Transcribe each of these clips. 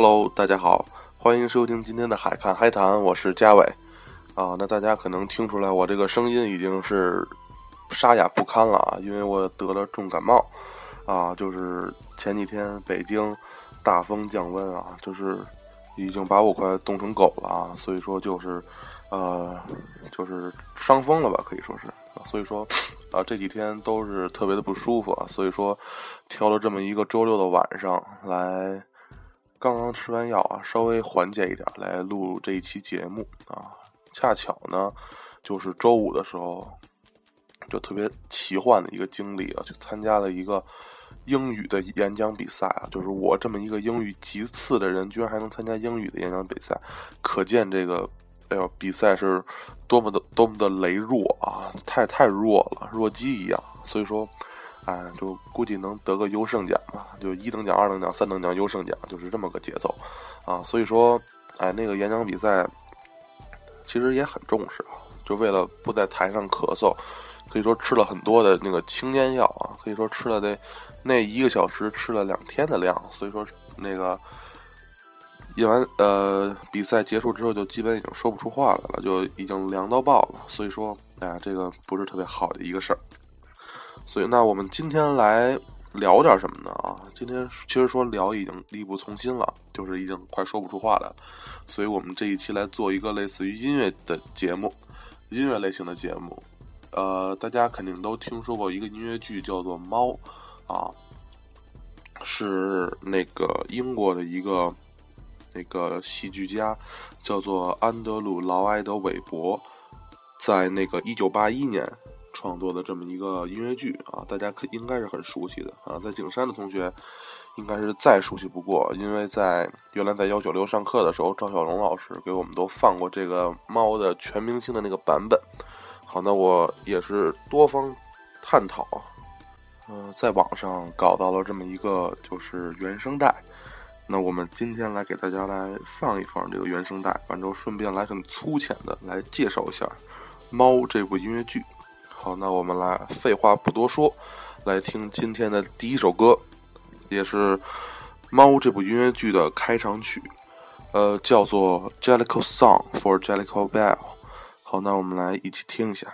Hello，大家好，欢迎收听今天的海看海谈，我是嘉伟。啊，那大家可能听出来，我这个声音已经是沙哑不堪了啊，因为我得了重感冒。啊，就是前几天北京大风降温啊，就是已经把我快冻成狗了啊，所以说就是呃，就是伤风了吧，可以说是。所以说啊，这几天都是特别的不舒服啊，所以说挑了这么一个周六的晚上来。刚刚吃完药啊，稍微缓解一点来录这一期节目啊。恰巧呢，就是周五的时候，就特别奇幻的一个经历啊，去参加了一个英语的演讲比赛啊。就是我这么一个英语极次的人，居然还能参加英语的演讲比赛，可见这个哎呦比赛是多么的多么的羸弱啊，太太弱了，弱鸡一样。所以说。哎，就估计能得个优胜奖吧，就一等奖、二等奖、三等奖、优胜奖，就是这么个节奏，啊，所以说，哎，那个演讲比赛其实也很重视啊，就为了不在台上咳嗽，可以说吃了很多的那个清咽药啊，可以说吃了得那一个小时吃了两天的量，所以说那个演完呃比赛结束之后，就基本已经说不出话来了，就已经凉到爆了，所以说，哎呀，这个不是特别好的一个事儿。所以，那我们今天来聊点什么呢？啊，今天其实说聊已经力不从心了，就是已经快说不出话来了。所以我们这一期来做一个类似于音乐的节目，音乐类型的节目。呃，大家肯定都听说过一个音乐剧叫做《猫》，啊，是那个英国的一个那个戏剧家叫做安德鲁·劳埃德·韦伯，在那个一九八一年。创作的这么一个音乐剧啊，大家可应该是很熟悉的啊。在景山的同学应该是再熟悉不过，因为在原来在幺九六上课的时候，赵小龙老师给我们都放过这个猫的全明星的那个版本。好，那我也是多方探讨，呃，在网上搞到了这么一个就是原声带。那我们今天来给大家来放一放这个原声带，完之后顺便来很粗浅的来介绍一下《猫》这部音乐剧。好，那我们来废话不多说，来听今天的第一首歌，也是《猫》这部音乐剧的开场曲，呃，叫做《Jellicoe Song for Jellicoe Bell》。好，那我们来一起听一下。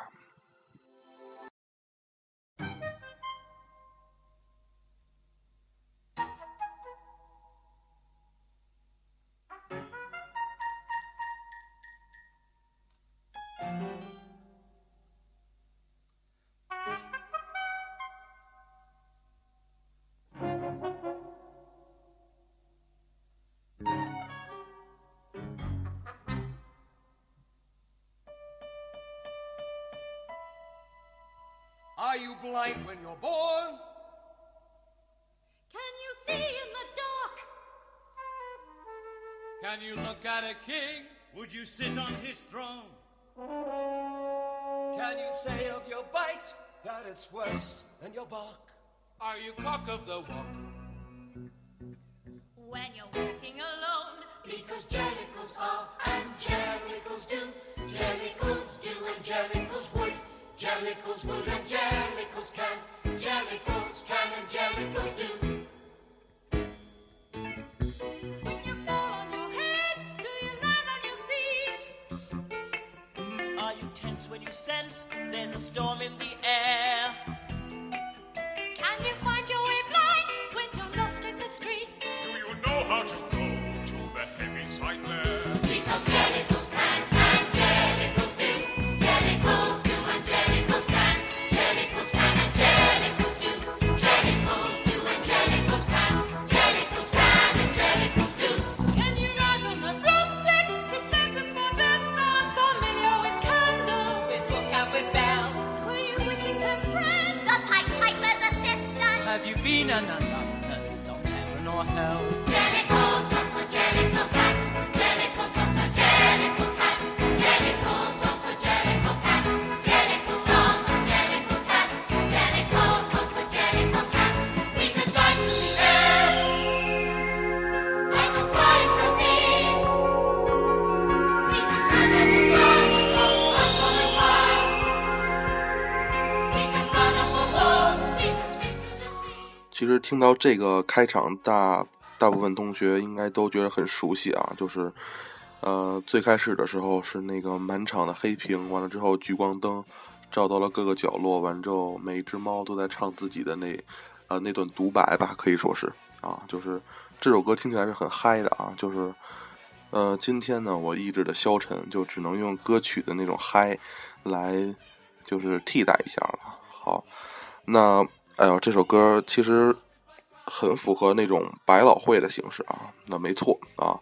Are you blind when you're born? Can you see in the dark? Can you look at a king? Would you sit on his throne? Can you say of your bite that it's worse than your bark? Are you cock of the walk? When you're walking alone, Because jellicles are and jellicles do, jellicles do and jellicles would, Jellicles will and jellicles can, jellicles can and jellicles do. When you sense there's a storm in the air no, no. 到这个开场大大部分同学应该都觉得很熟悉啊，就是呃最开始的时候是那个满场的黑屏，完了之后聚光灯照到了各个角落，完之后每一只猫都在唱自己的那呃那段独白吧，可以说是啊，就是这首歌听起来是很嗨的啊，就是呃今天呢我意志的消沉就只能用歌曲的那种嗨来就是替代一下了。好，那哎呦这首歌其实。很符合那种百老汇的形式啊，那没错啊，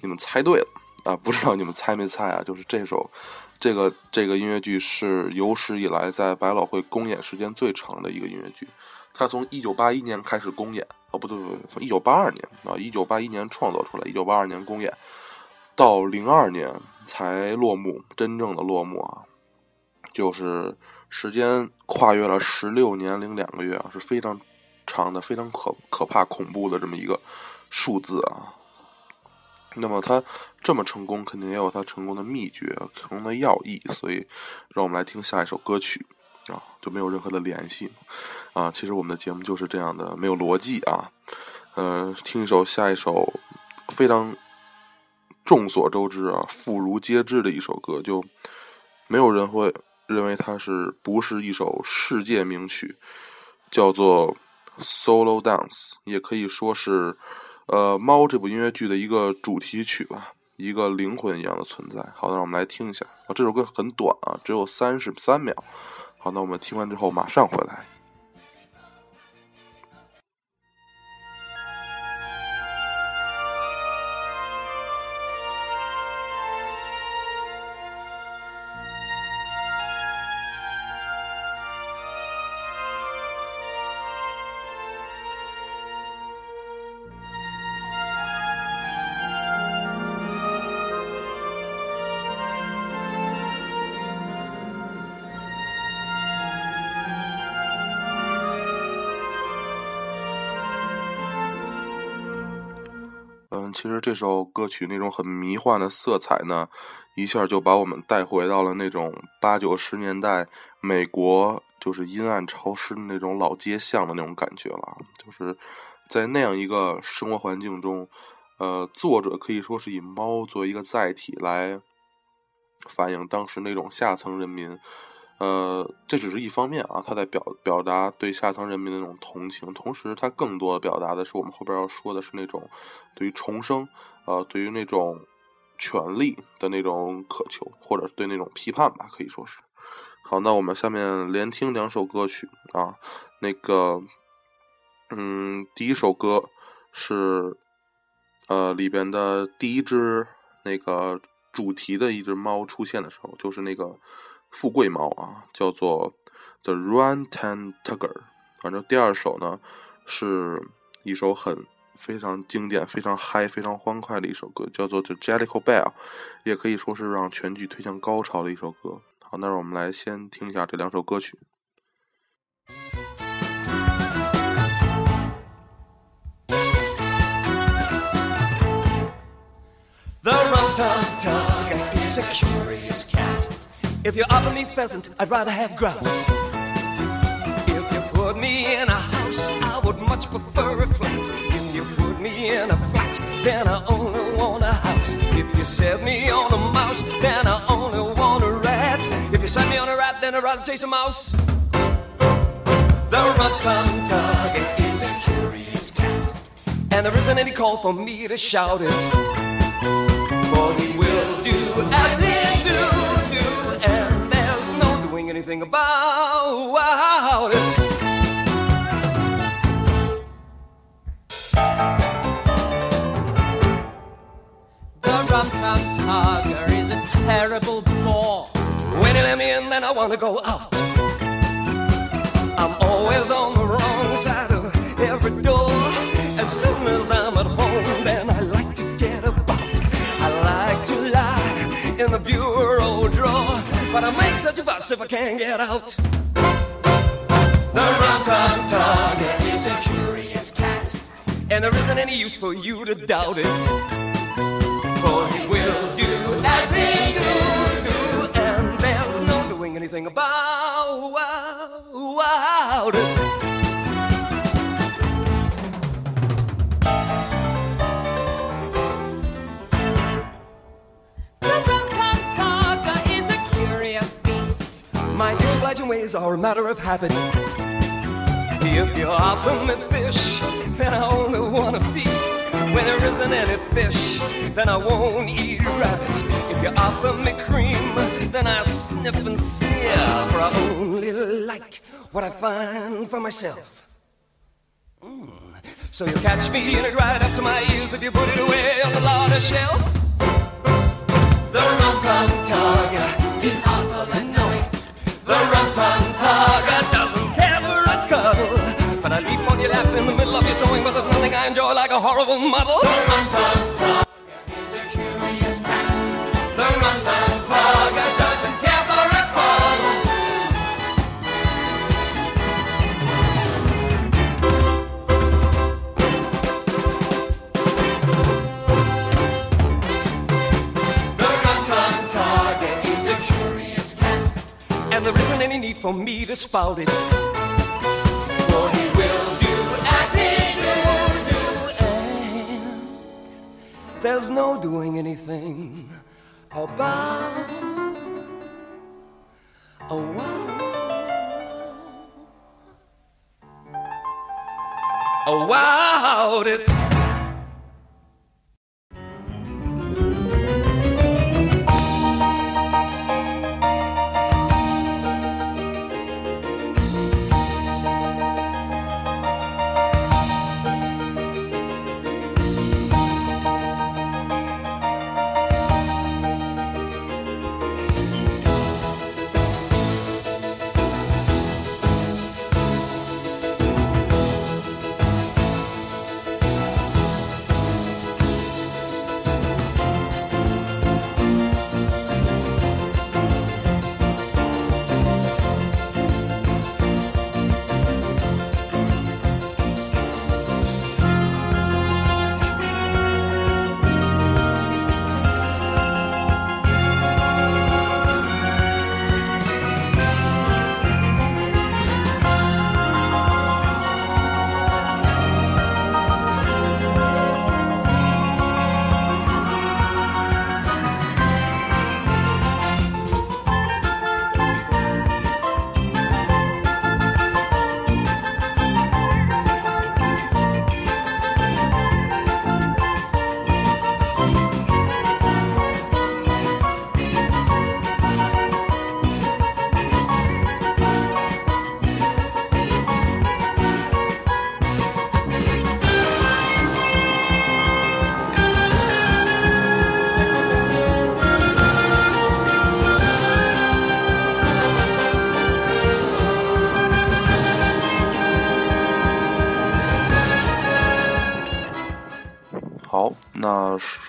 你们猜对了啊，不知道你们猜没猜啊？就是这首，这个这个音乐剧是有史以来在百老汇公演时间最长的一个音乐剧，它从一九八一年开始公演，哦不对不对，从一九八二年啊，一九八一年创作出来，一九八二年公演，到零二年才落幕，真正的落幕啊，就是时间跨越了十六年零两个月啊，是非常。长的非常可可怕恐怖的这么一个数字啊，那么它这么成功，肯定也有它成功的秘诀、成功的要义。所以，让我们来听下一首歌曲啊，就没有任何的联系啊。其实我们的节目就是这样的，没有逻辑啊。呃，听一首下一首非常众所周知啊、妇孺皆知的一首歌，就没有人会认为它是不是一首世界名曲，叫做。Solo Dance 也可以说是，呃，《猫》这部音乐剧的一个主题曲吧，一个灵魂一样的存在。好，的让我们来听一下啊，这首歌很短啊，只有三十三秒。好，那我们听完之后马上回来。这首歌曲那种很迷幻的色彩呢，一下就把我们带回到了那种八九十年代美国，就是阴暗潮湿的那种老街巷的那种感觉了。就是在那样一个生活环境中，呃，作者可以说是以猫作为一个载体来反映当时那种下层人民。呃，这只是一方面啊，他在表表达对下层人民的那种同情，同时他更多的表达的是我们后边要说的是那种对于重生，呃，对于那种权利的那种渴求，或者是对那种批判吧，可以说是。好，那我们下面连听两首歌曲啊，那个，嗯，第一首歌是呃里边的第一只那个主题的一只猫出现的时候，就是那个。富贵猫啊，叫做 The Run Tan Tiger。反正第二首呢，是一首很非常经典、非常嗨、非常欢快的一首歌，叫做 The Jellicoe Bell，也可以说是让全剧推向高潮的一首歌。好，那让我们来先听一下这两首歌曲。The rum tum tug is a curious cat. If you offer me pheasant, I'd rather have grouse. If you put me in a house, I would much prefer a flat. If you put me in a flat, then I only want a house. If you set me on a mouse, then I only want a rat. If you set me on a rat, then I'd rather chase a mouse. The rum dog is a curious cat, and there isn't any call for me to shout it. For he will do as he anything about it. The rum tum tugger is a terrible bore. When he let me in, then I wanna go out. I'm always on the wrong side of every door. As soon as I'm at home, then I like to get about. I like to lie in the bureau drawer, but I make such a fuss if I can't get out. The rum tum tugger is a curious cat, and there isn't any use for you to doubt it. For he will do as he do do, and there's no doing anything about it. Are a matter of habit. If you offer me fish, then I only want to feast. When there isn't any fish, then I won't eat rabbit. If you offer me cream, then I sniff and sneer. For I only like what I find for myself. Mm. So you catch me in it right up to my ears if you put it away on the larder shelf. The rum tum tugger is awful. The rum tum tugger doesn't care for a cuddle. But I leap on your lap in the middle of your sewing, but there's nothing I enjoy like a horrible muddle. The rum tum tugger And there isn't any need for me to spout it. For he will do as he will do, and there's no doing anything about. Oh, wow. Oh, wow, it.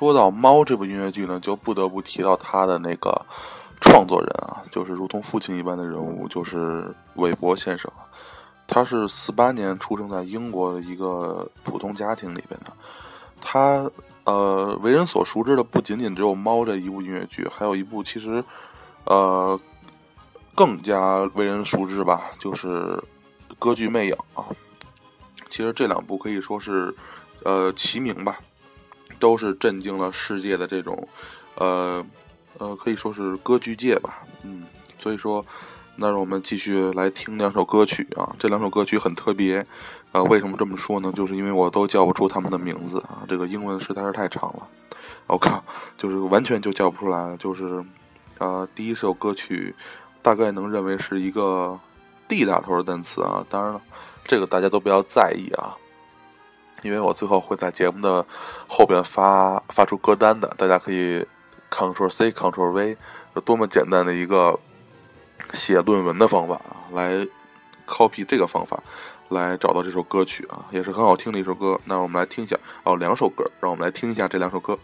说到《猫》这部音乐剧呢，就不得不提到他的那个创作人啊，就是如同父亲一般的人物，就是韦伯先生。他是四八年出生在英国的一个普通家庭里边的。他呃，为人所熟知的不仅仅只有《猫》这一部音乐剧，还有一部其实呃更加为人熟知吧，就是歌剧《魅影》啊。其实这两部可以说是呃齐名吧。都是震惊了世界的这种，呃，呃，可以说是歌剧界吧，嗯，所以说，那让我们继续来听两首歌曲啊，这两首歌曲很特别，呃，为什么这么说呢？就是因为我都叫不出他们的名字啊，这个英文实在是太长了，我靠，就是完全就叫不出来，就是，呃，第一首歌曲大概能认为是一个 D 打头的单词啊，当然了，这个大家都不要在意啊。因为我最后会在节目的后边发发出歌单的，大家可以 Ctrl C Ctrl V，有多么简单的一个写论文的方法啊，来 copy 这个方法来找到这首歌曲啊，也是很好听的一首歌。那我们来听一下哦，两首歌，让我们来听一下这两首歌。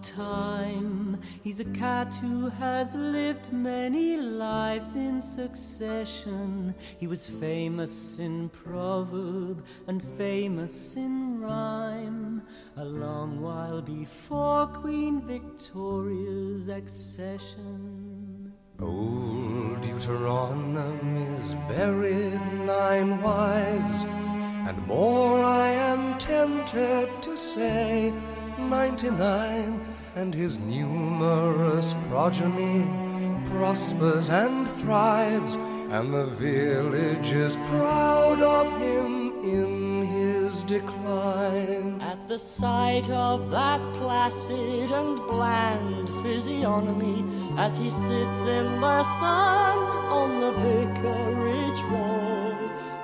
Time. He's a cat who has lived many lives in succession. He was famous in proverb and famous in rhyme. A long while before Queen Victoria's accession. Old Deuteronomy is buried nine wives, and more I am tempted to say ninety-nine, and his numerous progeny prospers and thrives, and the village is proud of him in his decline. At the sight of that placid and bland physiognomy, as he sits in the sun on the vicarage wall,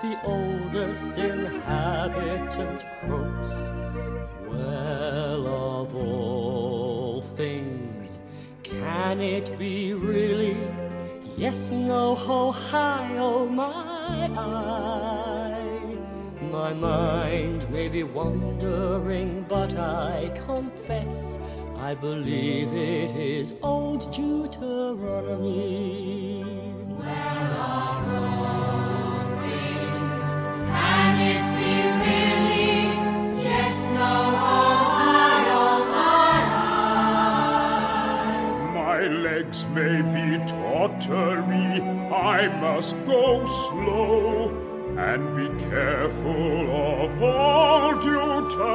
the oldest inhabitant croaks, Well, can it be really? Yes, no, ho, hi, oh my eye. My mind may be wandering, but I confess I believe it is old Deuteronomy. Well, all all things, can it be really? Yes, no, legs may be tottery, I must go slow and be careful of all Deuteronomy.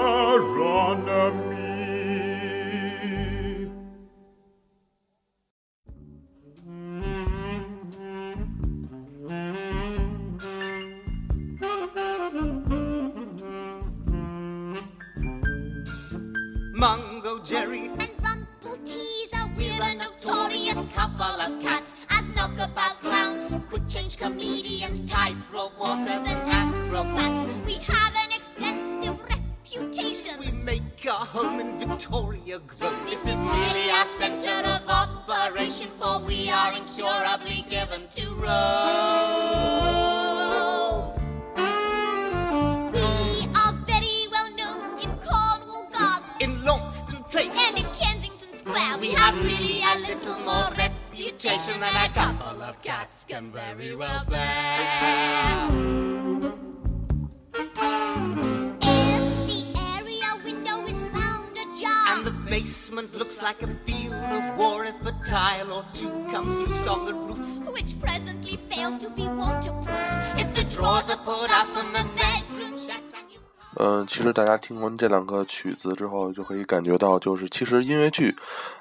Mungo Jerry, we're a notorious couple of cats. As knockabout clowns, quick change comedians, tightrope walkers, and acrobats. We have an extensive reputation. we make our home in Victoria Grove. This is really our center of operation, for we are incurably given to rove. We have really a little more reputation than a couple of cats can very well bear. If the area window is found ajar. and the basement looks like a field of war if a tile or two comes loose on the roof. which presently fails to be waterproof. If the drawers are pulled out from the bedroom 嗯，其实大家听完这两个曲子之后，就可以感觉到，就是其实音乐剧，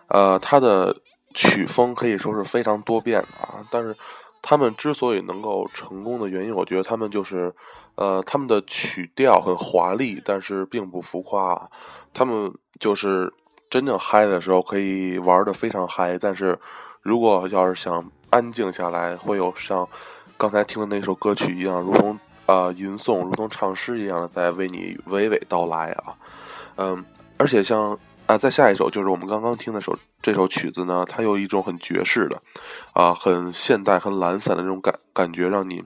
呃，它的曲风可以说是非常多变的啊。但是他们之所以能够成功的原因，我觉得他们就是，呃，他们的曲调很华丽，但是并不浮夸。他们就是真正嗨的时候可以玩的非常嗨，但是如果要是想安静下来，会有像刚才听的那首歌曲一样，如同呃吟诵，如同唱诗一样的在为你娓娓道来啊。嗯，而且像啊，再下一首就是我们刚刚听的首这首曲子呢，它有一种很爵士的，啊，很现代、很懒散的这种感感觉，让你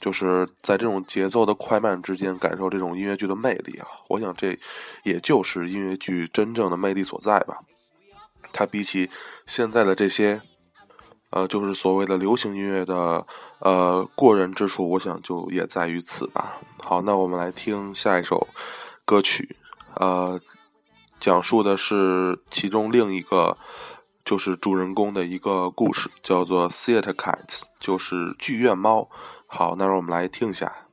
就是在这种节奏的快慢之间感受这种音乐剧的魅力啊。我想这也就是音乐剧真正的魅力所在吧。它比起现在的这些，呃，就是所谓的流行音乐的呃过人之处，我想就也在于此吧。好，那我们来听下一首歌曲，呃，讲述的是其中另一个就是主人公的一个故事，叫做 Theater Cats，就是剧院猫。好，那让我们来听一下。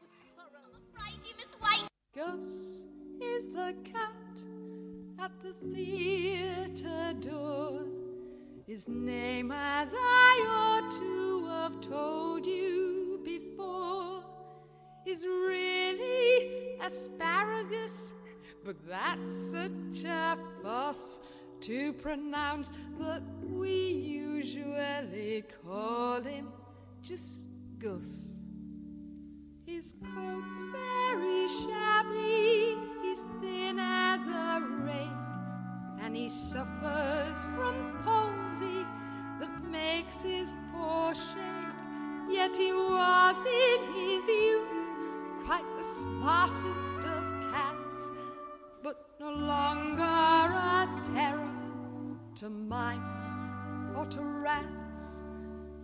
guess is the cat at the theater door. His name, as I ought to have told is really asparagus, but that's such a fuss to pronounce that we usually call him just Gus. His coat's very shabby, he's thin as a rake, and he suffers from palsy that makes his poor shake. Yet he was in his youth quite the smartest of cats, but no longer a terror to mice or to rats,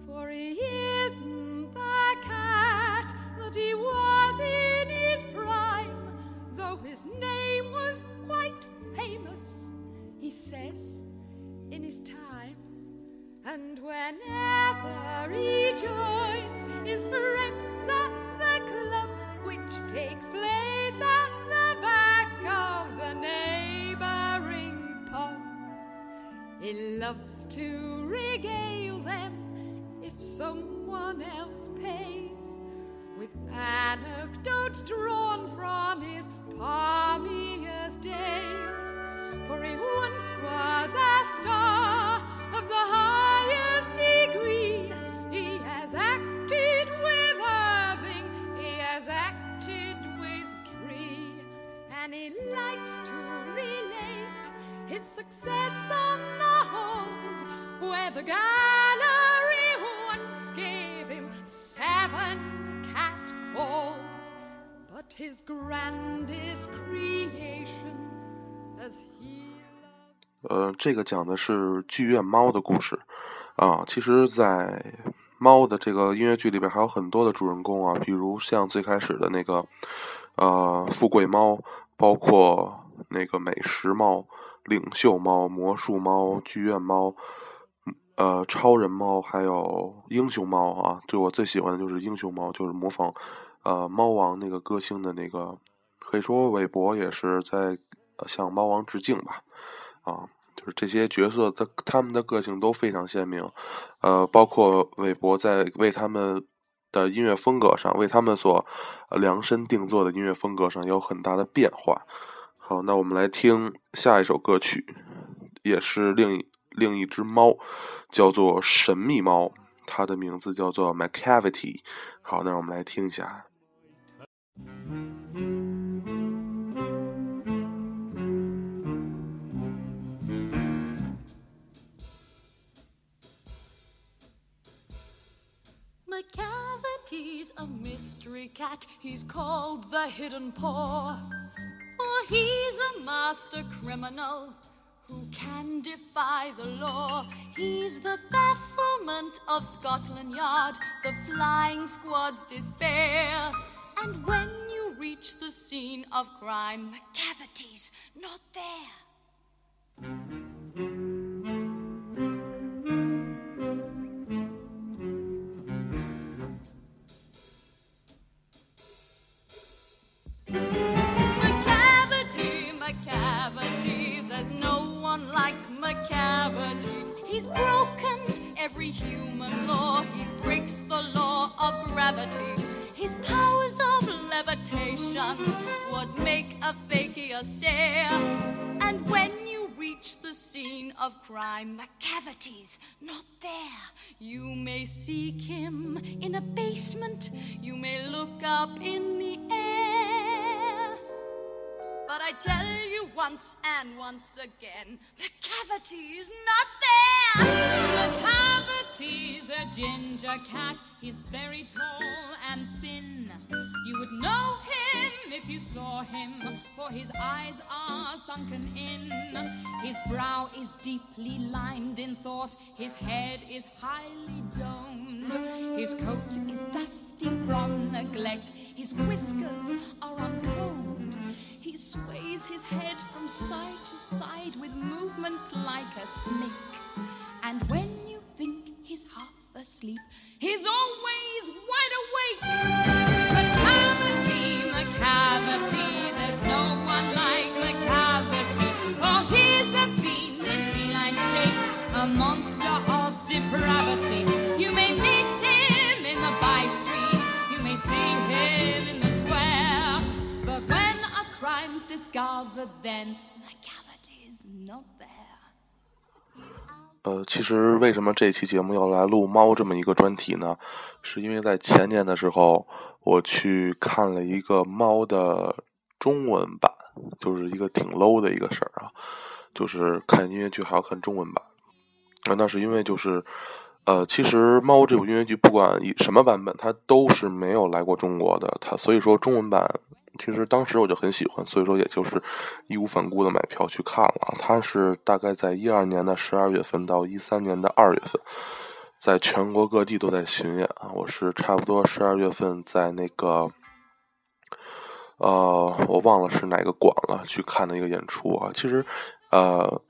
for he isn't the cat that he was in his prime, though his name was quite famous, he says, in his time. And whenever he joins his friends at loves to regale them if someone else pays with anecdotes drawn from his palmiest days. For he once was a star of the highest degree. He has acted with Irving, he has acted with Tree, and he likes to relate his success on the where the gallery once gave him seven cat calls. But his grandest creation, as he 呃，这个讲的是剧院猫的故事啊。其实，在猫的这个音乐剧里边，还有很多的主人公啊，比如像最开始的那个呃富贵猫，包括那个美食猫、领袖猫、魔术猫、剧院猫。呃，超人猫还有英雄猫啊，对我最喜欢的就是英雄猫，就是模仿呃猫王那个歌星的那个，可以说韦伯也是在向猫王致敬吧，啊，就是这些角色的他们的个性都非常鲜明，呃，包括韦伯在为他们的音乐风格上，为他们所量身定做的音乐风格上有很大的变化。好，那我们来听下一首歌曲，也是另一另一只猫，叫做神秘猫，它的名字叫做 Macavity。好，那我们来听一下。McCavity's a mystery cat. He's called the Hidden Paw. For he's a master criminal who can defy the law. He's the bafflement of Scotland Yard, the flying squad's despair. And when you reach the scene of crime, McCavity's not there. Broken every human law, he breaks the law of gravity. His powers of levitation would make a fakir stare. And when you reach the scene of crime, the McCavity's not there. You may seek him in a basement, you may look up in the air. But I tell you once and once again, the cavity's not there. McCavity's a ginger cat. He's very tall and thin. You would know him if you saw him, for his eyes are sunken in. His brow is deeply lined in thought. His head is highly domed. His coat is dusty from neglect. His whiskers are uncombed. Sways his head from side to side with movements like a snake. And when you think he's half asleep, he's always discovered, then McCavity's not there. 呃，其实为什么这期节目要来录猫这么一个专题呢？是因为在前年的时候，我去看了一个猫的中文版，就是一个挺 low 的一个事儿啊，就是看音乐剧还要看中文版。那是因为就是，呃，其实《猫》这部音乐剧不管以什么版本，它都是没有来过中国的，它所以说中文版其实当时我就很喜欢，所以说也就是义无反顾的买票去看了。他是大概在一二年的十二月份到一三年的二月份，在全国各地都在巡演啊。我是差不多十二月份在那个，呃，我忘了是哪个馆了，去看的一个演出啊。其实，呃，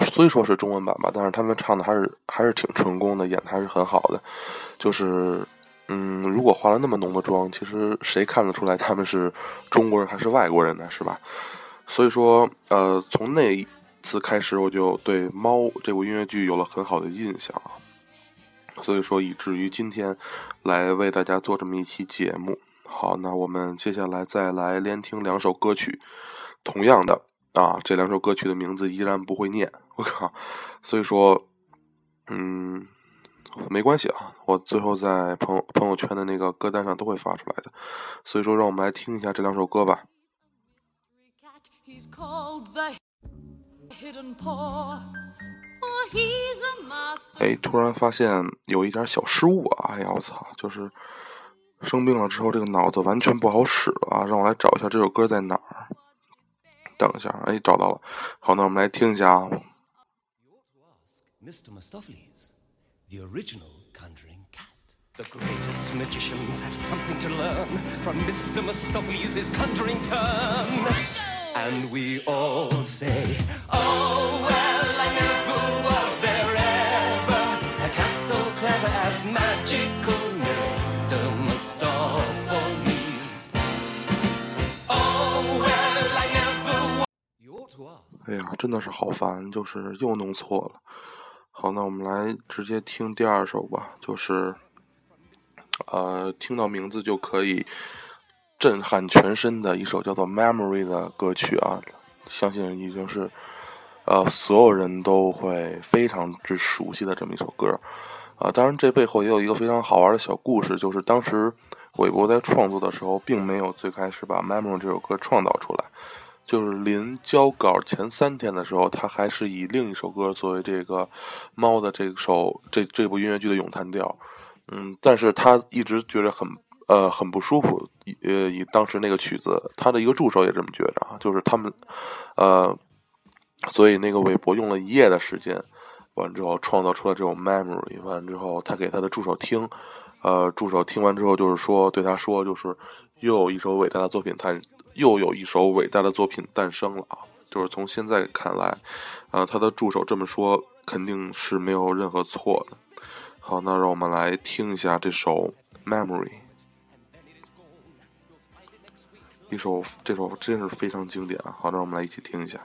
虽说是中文版吧，但是他们唱的还是还是挺成功的，演的还是很好的。就是，嗯，如果化了那么浓的妆，其实谁看得出来他们是中国人还是外国人呢？是吧？所以说，呃，从那一次开始，我就对《猫》这部音乐剧有了很好的印象啊。所以说，以至于今天来为大家做这么一期节目。好，那我们接下来再来连听两首歌曲，同样的啊，这两首歌曲的名字依然不会念，我靠！所以说，嗯，没关系啊，我最后在朋友朋友圈的那个歌单上都会发出来的。所以说，让我们来听一下这两首歌吧。哎，突然发现有一点小失误啊！哎呀，我操，就是生病了之后，这个脑子完全不好使了啊！让我来找一下这首歌在哪儿。等一下，哎，找到了。好，那我们来听一下啊。Mr. Mistopheles, the original conjuring cat. The greatest magicians have something to learn from Mr. Mistopheles' conjuring turn. And we all say, Oh, well, I never was there ever a cat so clever as magical Mr. Mistopheles. Oh, well, I never was. You ought to ask. 哎呀，真的是好烦，就是又弄错了。 好，那我们来直接听第二首吧，就是，呃，听到名字就可以震撼全身的一首叫做《Memory》的歌曲啊，相信已经是呃所有人都会非常之熟悉的这么一首歌。啊，当然这背后也有一个非常好玩的小故事，就是当时韦伯在创作的时候，并没有最开始把《Memory》这首歌创造出来。就是临交稿前三天的时候，他还是以另一首歌作为这个猫的这首这这部音乐剧的咏叹调，嗯，但是他一直觉得很呃很不舒服，呃以当时那个曲子，他的一个助手也这么觉着啊，就是他们呃，所以那个韦伯用了一夜的时间，完之后创造出了这种 memory，完之后他给他的助手听，呃，助手听完之后就是说对他说，就是又有一首伟大的作品诞，又有一首伟大的作品诞生了啊！就是从现在看来，啊、他的助手这么说肯定是没有任何错的。好，那让我们来听一下这首《Memory》，一首这首真是非常经典啊！好，让我们来一起听一下。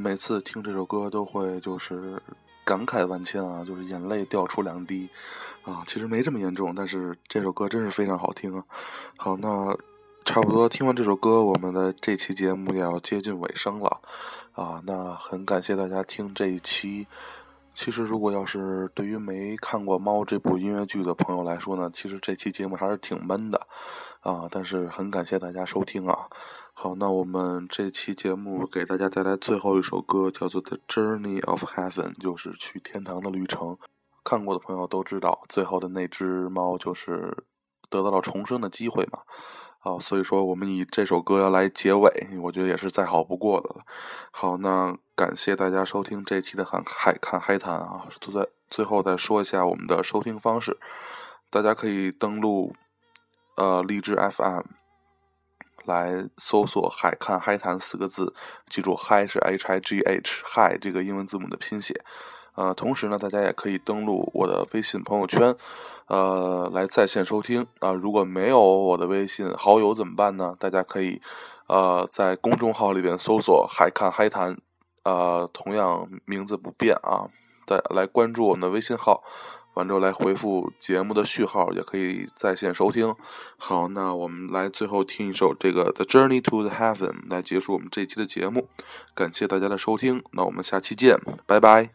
每次听这首歌都会就是感慨万千啊，就是眼泪掉出两滴啊。其实没这么严重，但是这首歌真是非常好听啊。好，那差不多听完这首歌，我们的这期节目也要接近尾声了啊。那很感谢大家听这一期。其实，如果要是对于没看过《猫》这部音乐剧的朋友来说呢，其实这期节目还是挺闷的啊。但是很感谢大家收听啊。好，那我们这期节目给大家带来最后一首歌，叫做《The Journey of Heaven》，就是去天堂的旅程。看过的朋友都知道，最后的那只猫就是得到了重生的机会嘛。啊，所以说我们以这首歌要来结尾，我觉得也是再好不过的了。好，那感谢大家收听这期的《海海看海谈》啊，都在最后再说一下我们的收听方式，大家可以登录呃荔枝 FM。来搜索“海看嗨谈”四个字，记住“嗨”是 H I G H，嗨这个英文字母的拼写。呃，同时呢，大家也可以登录我的微信朋友圈，呃，来在线收听啊。如果没有我的微信好友怎么办呢？大家可以呃在公众号里边搜索“海看嗨谈”，呃，同样名字不变啊，再来关注我们的微信号。完之后来回复节目的序号，也可以在线收听。好，那我们来最后听一首这个《The Journey to the Heaven》来结束我们这一期的节目。感谢大家的收听，那我们下期见，拜拜。